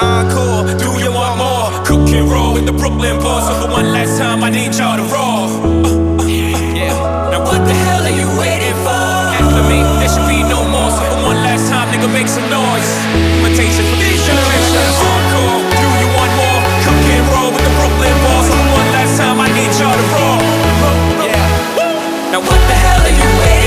encore. Do you want more? Cook and roll with the Brooklyn bar. So for one last time, I need y'all to roll. Uh, uh, yeah. Now what the hell are you waiting for? After me, there should be no more. So for one last time, nigga, make some noise. Invitation for these generations. Encore. Do you want more? Cook and roll with the Brooklyn bar. So for one last time, I need y'all to roll. Yeah. Now what the hell are you waiting? for?